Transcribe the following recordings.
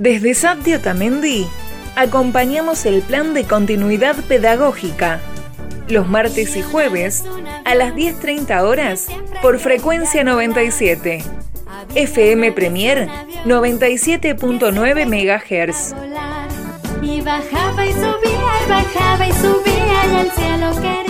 Desde SAPTI Otamendi acompañamos el plan de continuidad pedagógica los martes y jueves a las 10.30 horas por frecuencia 97. FM Premier 97.9 MHz. Y bajaba y subía y bajaba y subía y al cielo quería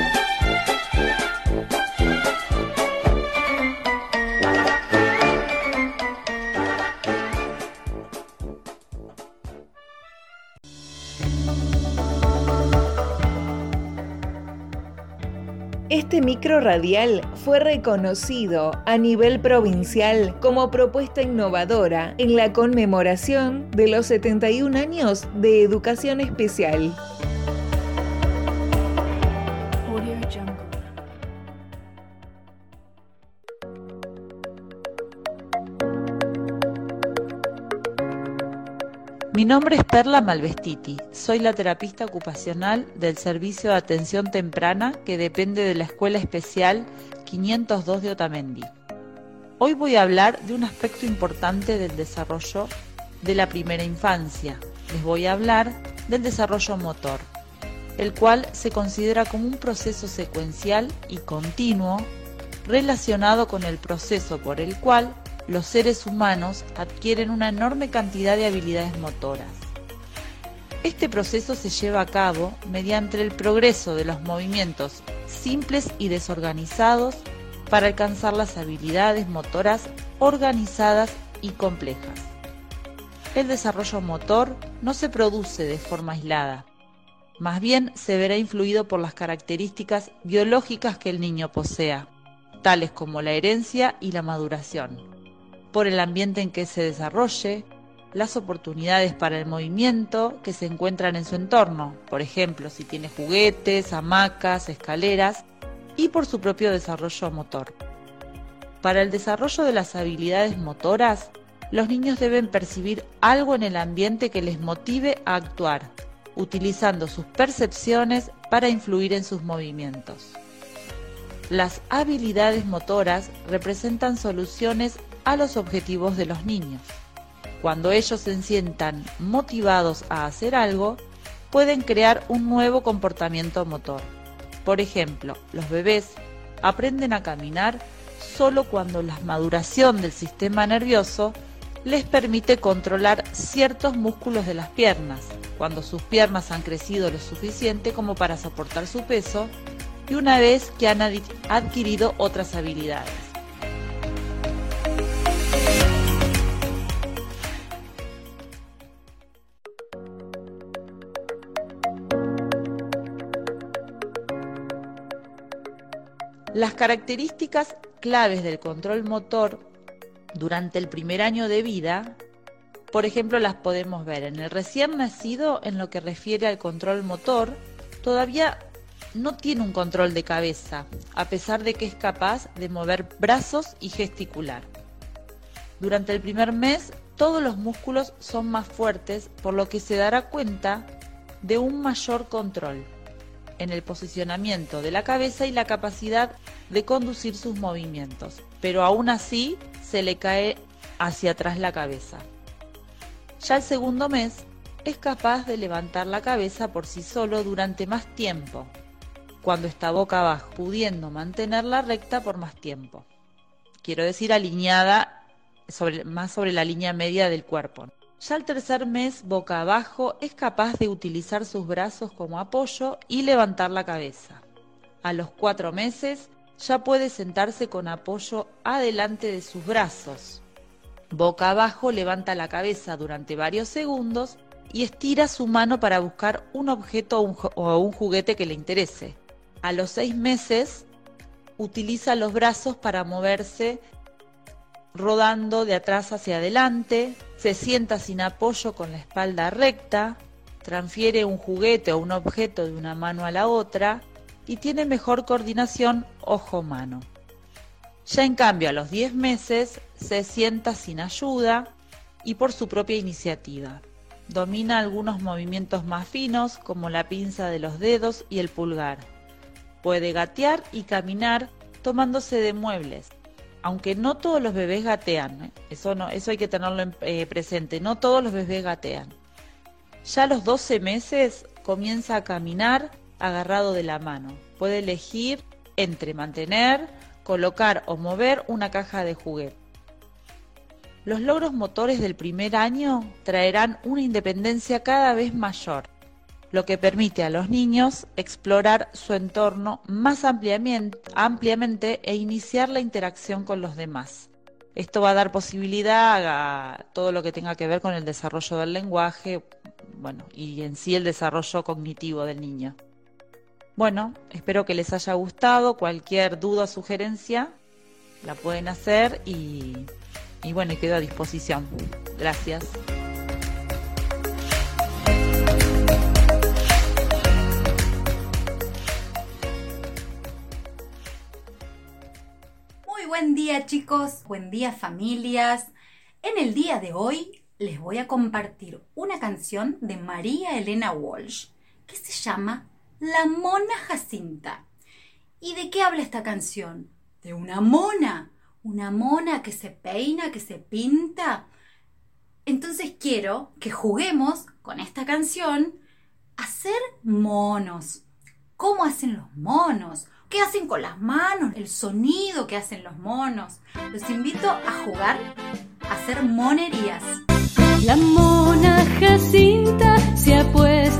Este micro radial fue reconocido a nivel provincial como propuesta innovadora en la conmemoración de los 71 años de educación especial. Nombre es Perla Malvestiti, soy la terapista ocupacional del Servicio de Atención Temprana que depende de la Escuela Especial 502 de Otamendi. Hoy voy a hablar de un aspecto importante del desarrollo de la primera infancia. Les voy a hablar del desarrollo motor, el cual se considera como un proceso secuencial y continuo relacionado con el proceso por el cual los seres humanos adquieren una enorme cantidad de habilidades motoras. Este proceso se lleva a cabo mediante el progreso de los movimientos simples y desorganizados para alcanzar las habilidades motoras organizadas y complejas. El desarrollo motor no se produce de forma aislada, más bien se verá influido por las características biológicas que el niño posea, tales como la herencia y la maduración por el ambiente en que se desarrolle, las oportunidades para el movimiento que se encuentran en su entorno, por ejemplo, si tiene juguetes, hamacas, escaleras, y por su propio desarrollo motor. Para el desarrollo de las habilidades motoras, los niños deben percibir algo en el ambiente que les motive a actuar, utilizando sus percepciones para influir en sus movimientos. Las habilidades motoras representan soluciones a los objetivos de los niños. Cuando ellos se sientan motivados a hacer algo, pueden crear un nuevo comportamiento motor. Por ejemplo, los bebés aprenden a caminar solo cuando la maduración del sistema nervioso les permite controlar ciertos músculos de las piernas, cuando sus piernas han crecido lo suficiente como para soportar su peso y una vez que han adquirido otras habilidades. Las características claves del control motor durante el primer año de vida, por ejemplo, las podemos ver en el recién nacido en lo que refiere al control motor, todavía no tiene un control de cabeza, a pesar de que es capaz de mover brazos y gesticular. Durante el primer mes, todos los músculos son más fuertes, por lo que se dará cuenta de un mayor control en el posicionamiento de la cabeza y la capacidad de conducir sus movimientos, pero aún así se le cae hacia atrás la cabeza. Ya el segundo mes es capaz de levantar la cabeza por sí solo durante más tiempo, cuando está boca abajo, pudiendo mantenerla recta por más tiempo. Quiero decir alineada más sobre la línea media del cuerpo. Ya al tercer mes, boca abajo, es capaz de utilizar sus brazos como apoyo y levantar la cabeza. A los cuatro meses, ya puede sentarse con apoyo adelante de sus brazos. Boca abajo, levanta la cabeza durante varios segundos y estira su mano para buscar un objeto o un juguete que le interese. A los seis meses, utiliza los brazos para moverse rodando de atrás hacia adelante, se sienta sin apoyo con la espalda recta, transfiere un juguete o un objeto de una mano a la otra y tiene mejor coordinación ojo-mano. Ya en cambio a los 10 meses se sienta sin ayuda y por su propia iniciativa. Domina algunos movimientos más finos como la pinza de los dedos y el pulgar. Puede gatear y caminar tomándose de muebles, aunque no todos los bebés gatean, ¿eh? eso, hay que tenerlo eh, presente, no todos los bebés gatean. Ya a los 12 meses comienza a caminar agarrado de la mano. Puede elegir entre mantener, colocar o mover una caja de juguete. Los logros motores del primer año traerán una independencia cada vez mayor lo que permite a los niños explorar su entorno más ampliamente, e iniciar la interacción con los demás. Esto va a dar posibilidad a todo lo que tenga que ver con el desarrollo del lenguaje, bueno, y en sí el desarrollo cognitivo del niño. Bueno, espero que les haya gustado. Cualquier duda o sugerencia la pueden hacer y, y bueno, quedo a disposición. Gracias. Buen día chicos, buen día familias. En el día de hoy les voy a compartir una canción de María Elena Walsh que se llama La Mona Jacinta. ¿Y de qué habla esta canción? De una mona, una mona que se peina, que se pinta. Entonces quiero que juguemos con esta canción a ser monos. ¿Cómo hacen los monos? Qué hacen con las manos, el sonido que hacen los monos. Los invito a jugar, a hacer monerías. La mona Jacinta se ha puesto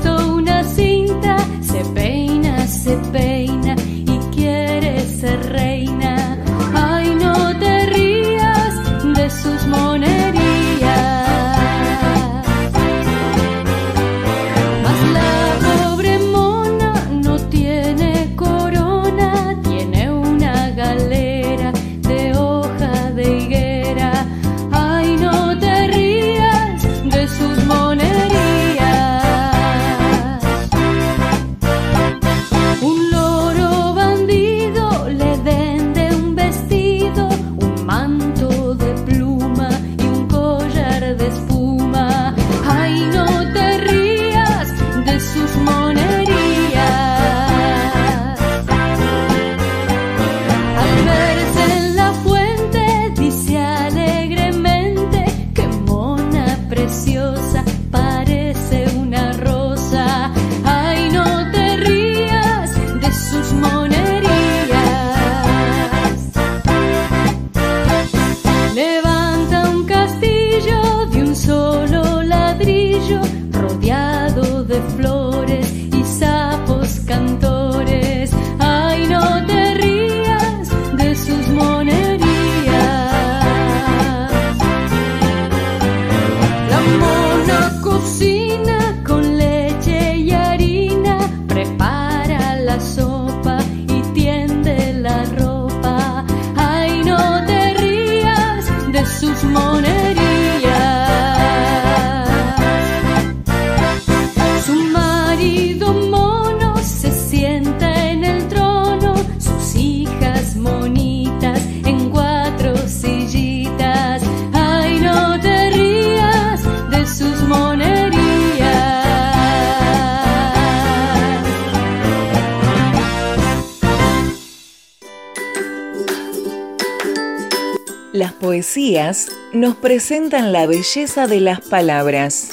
Las poesías nos presentan la belleza de las palabras.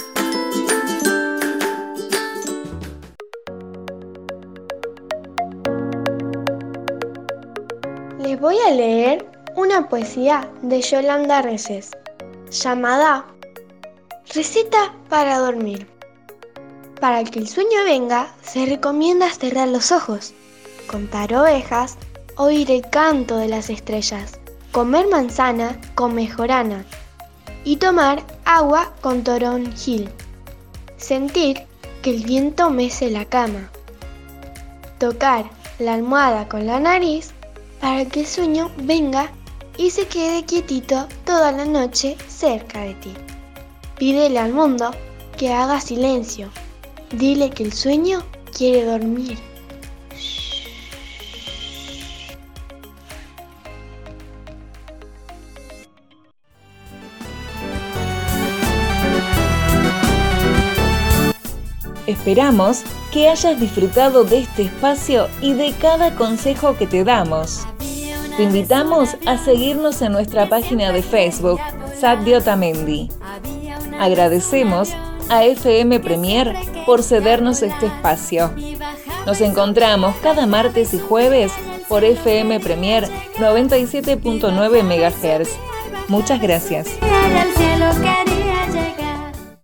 Les voy a leer una poesía de Yolanda Reyes, llamada Receta para dormir. Para que el sueño venga, se recomienda cerrar los ojos, contar ovejas, oír el canto de las estrellas comer manzana con mejorana y tomar agua con toronjil. Sentir que el viento mece la cama. Tocar la almohada con la nariz para que el sueño venga y se quede quietito toda la noche cerca de ti. Pídele al mundo que haga silencio. Dile que el sueño quiere dormir. Esperamos que hayas disfrutado de este espacio y de cada consejo que te damos. Te invitamos a seguirnos en nuestra página de Facebook, Sadio Otamendi. Agradecemos a FM Premier por cedernos este espacio. Nos encontramos cada martes y jueves por FM Premier 97.9 MHz. Muchas gracias.